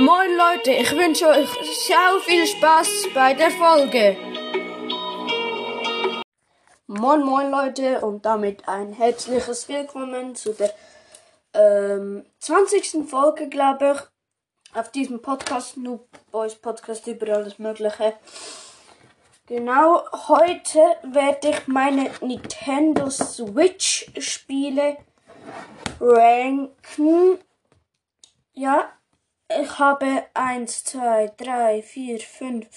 Moin Leute, ich wünsche euch sehr viel Spaß bei der Folge. Moin Moin Leute und damit ein herzliches Willkommen zu der ähm, 20. Folge, glaube ich, auf diesem Podcast, Noob Boys Podcast über alles Mögliche. Genau, heute werde ich meine Nintendo Switch Spiele ranken. Ja, ich habe 1, 2, 3, 4, 5,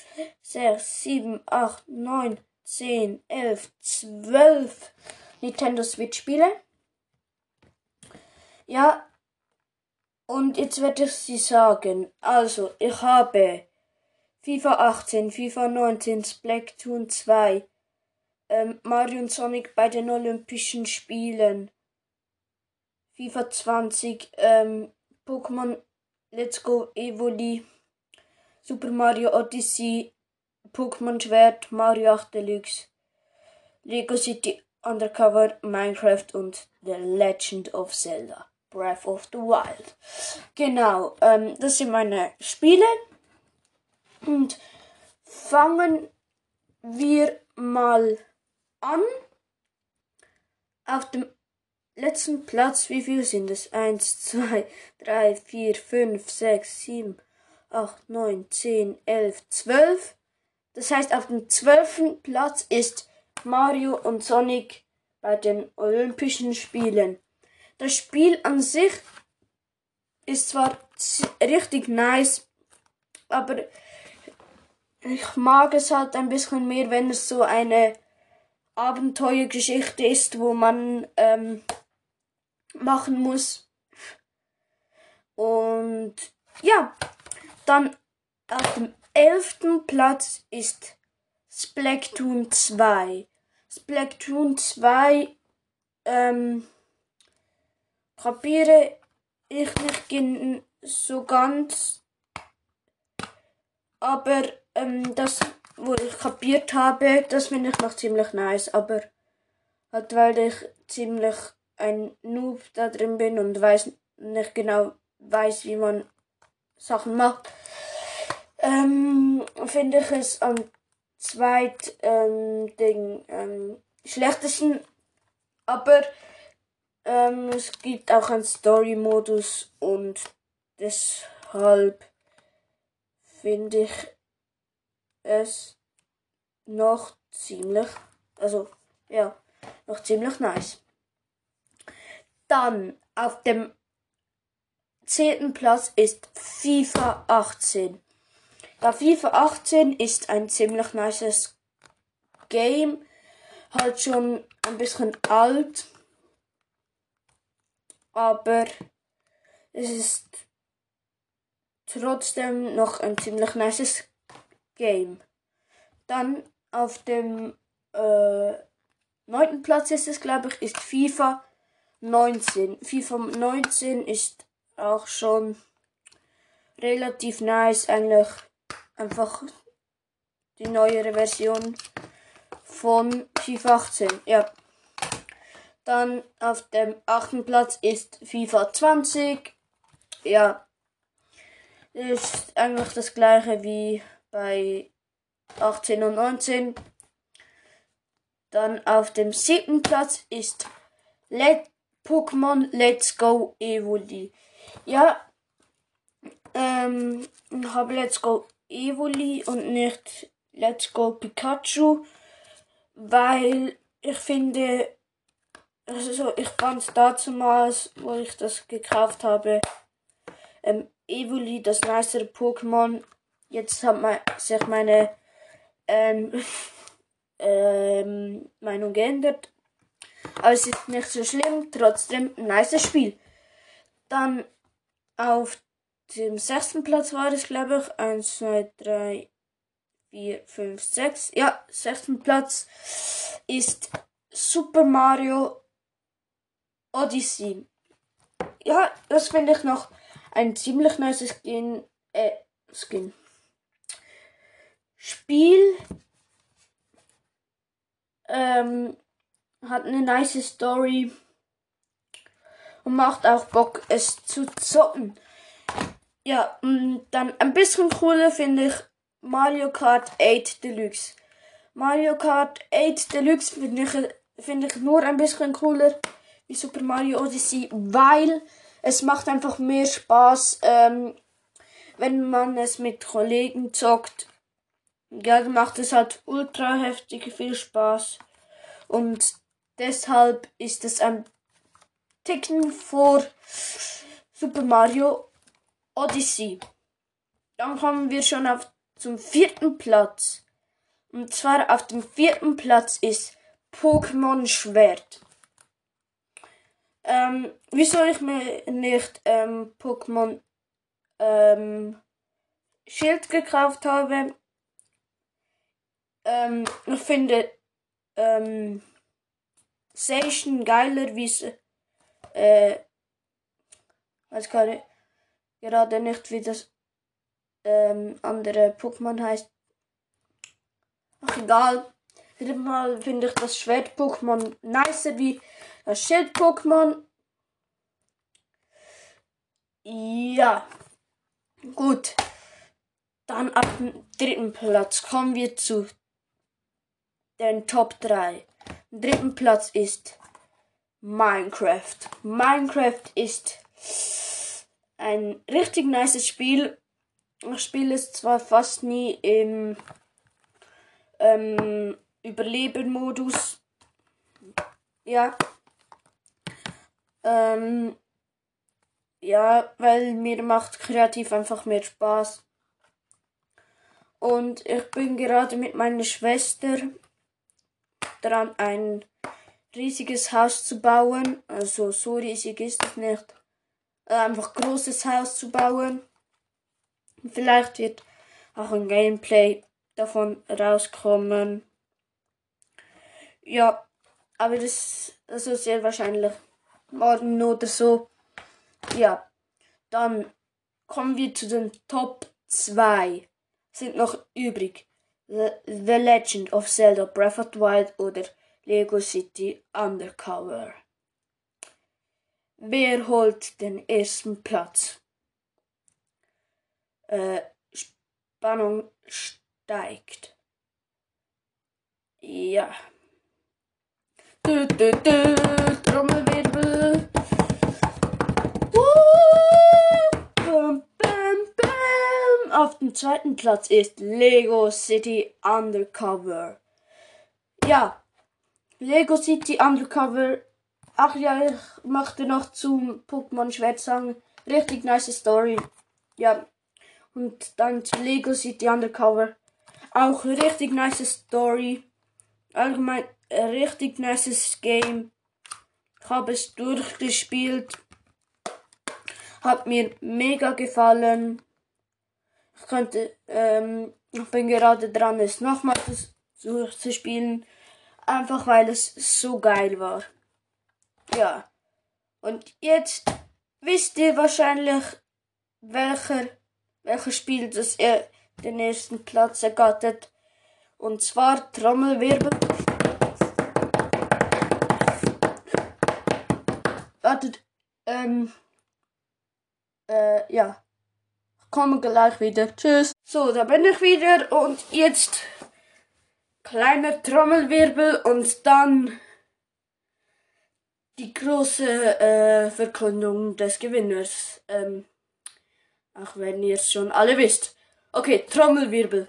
6, 7, 8, 9, 10, 11, 12 Nintendo Switch Spiele. Ja, und jetzt werde ich sie sagen. Also, ich habe FIFA 18, FIFA 19, Splatoon 2, ähm, Mario und Sonic bei den Olympischen Spielen, FIFA 20, ähm, Pokémon Let's Go Evoli, Super Mario Odyssey, Pokémon Schwert, Mario 8 Deluxe, Lego City Undercover, Minecraft und The Legend of Zelda. Breath of the Wild. Genau, ähm, das sind meine Spiele. Und fangen wir mal an. Auf dem letzten Platz, wie viel sind es? 1, 2, 3, 4, 5, 6, 7, 8, 9, 10, 11, 12. Das heißt, auf dem zwölften Platz ist Mario und Sonic bei den Olympischen Spielen. Das Spiel an sich ist zwar richtig nice, aber ich mag es halt ein bisschen mehr, wenn es so eine Abenteuergeschichte ist, wo man ähm, machen muss. Und ja, dann auf dem elften Platz ist Splatoon 2. Splatoon 2 ähm, kapiere ich nicht so ganz, aber ähm, das, wo ich kapiert habe, das finde ich noch ziemlich nice, aber halt weil ich ziemlich ein Noob da drin bin und weiß nicht genau weiß, wie man Sachen macht, ähm, finde ich es am zweit ähm, Ding ähm, schlechtesten, aber ähm, es gibt auch einen Story-Modus und deshalb finde ich es noch ziemlich, also ja, noch ziemlich nice. Dann auf dem zehnten Platz ist FIFA 18. Ja, FIFA 18 ist ein ziemlich nices Game. Halt schon ein bisschen alt. Aber es ist trotzdem noch ein ziemlich nices Game. Dann auf dem äh, neunten Platz ist es, glaube ich, ist FIFA 19. FIFA 19 ist auch schon relativ nice, eigentlich einfach die neuere Version von FIFA 18. Ja. Dann auf dem achten Platz ist FIFA 20. Ja. Ist eigentlich das gleiche wie bei 18 und 19. Dann auf dem siebten Platz ist Let Pokémon Let's Go Evoli. Ja, ähm, habe Let's Go Evoli und nicht Let's Go Pikachu, weil ich finde, also ich fand damals, wo ich das gekauft habe, ähm, Evoli das nicere Pokémon. Jetzt hat man sich meine ähm, ähm, Meinung geändert aber es ist nicht so schlimm, trotzdem ein nice Spiel. Dann auf dem sechsten Platz war es, glaube ich. 1, 2, 3, 4, 5, 6. Ja, sechsten Platz ist Super Mario Odyssey. Ja, das finde ich noch ein ziemlich nice Skin. Äh, Skin. Spiel. Ähm, hat eine nice Story und macht auch Bock, es zu zocken. Ja, und dann ein bisschen cooler finde ich Mario Kart 8 Deluxe. Mario Kart 8 Deluxe finde ich, find ich nur ein bisschen cooler wie Super Mario Odyssey, weil es macht einfach mehr Spaß, ähm, wenn man es mit Kollegen zockt. Ja, dann macht es halt ultra heftig viel Spaß. Und deshalb ist es ein Ticken vor Super Mario Odyssey. Dann kommen wir schon auf zum vierten Platz. Und zwar auf dem vierten Platz ist Pokémon Schwert. Ähm, wieso ich mir nicht ähm, Pokémon ähm, Schild gekauft habe? Ähm, ich finde ähm, Station geiler, wie es äh, weiß gerade nicht, wie das ähm, andere Pokémon heißt. Ach egal. Mal finde ich das Schwert-Pokémon nicer wie das Schild-Pokémon. Ja. Gut. Dann ab dem dritten Platz kommen wir zu den Top 3. Dritten Platz ist Minecraft. Minecraft ist ein richtig nices Spiel. Ich spiele es zwar fast nie im ähm, Überleben-Modus. Ja. Ähm, ja, weil mir macht kreativ einfach mehr Spaß. Und ich bin gerade mit meiner Schwester dran, ein riesiges Haus zu bauen. Also so riesig ist es nicht. Äh, einfach großes Haus zu bauen. Vielleicht wird auch ein Gameplay davon rauskommen. Ja, aber das also sehr wahrscheinlich morgen oder so. Ja, dann kommen wir zu den Top 2. Sind noch übrig. The, Legend of Zelda Breath of the Wild oder Lego City Undercover. Wer holt den ersten Platz? Äh, Spannung steigt. Ja. Du, du, du, Trommelwirbel. Auf dem zweiten Platz ist Lego City Undercover. Ja, Lego City Undercover Ach ja, ich machte noch zum Pokémon Schwert sagen. Richtig nice Story. Ja. Und dann zu Lego City Undercover. Auch richtig nice Story. Allgemein richtig nice Game. Ich habe es durchgespielt. Hat mir mega gefallen. Könnte, ähm, ich bin gerade dran, es nochmal zu spielen. Einfach weil es so geil war. Ja. Und jetzt wisst ihr wahrscheinlich, welcher, welcher Spiel das er den ersten Platz ergattert. Und zwar Trommelwirbel. Wartet, ähm, äh, ja. Komme gleich wieder. Tschüss. So, da bin ich wieder und jetzt kleiner Trommelwirbel und dann die große äh, Verkündung des Gewinners. Ähm, auch wenn ihr es schon alle wisst. Okay, Trommelwirbel.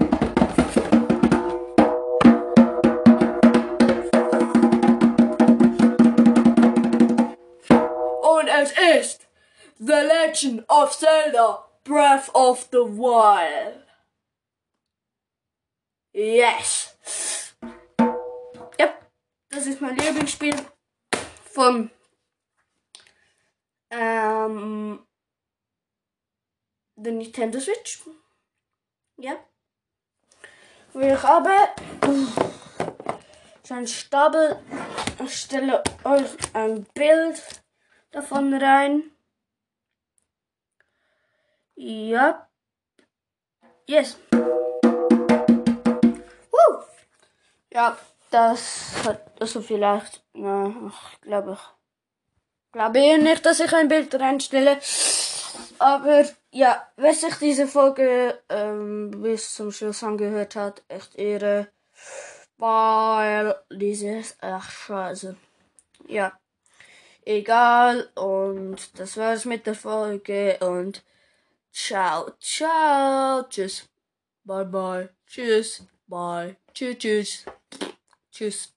Und es ist The Legend of Zelda Breath of the Wild. Yes! Ja, das ist mein Lieblingsspiel von ähm, der Nintendo Switch. Ja. Wir haben so einen Stapel. Ich stelle euch ein Bild davon rein. Ja. Yes. Woo. Ja, das hat also vielleicht na, ich glaube ich. Glaube eh nicht, dass ich ein Bild reinstelle. Aber ja, wer sich diese Folge ähm, bis zum Schluss angehört hat, echt Ehre. Weil dieses echt scheiße. Ja. Egal. Und das war's mit der Folge. Und ciao, ciao. Tschüss. Bye, bye. Tschüss. Bye. Tschüss, tschüss. Tschüss.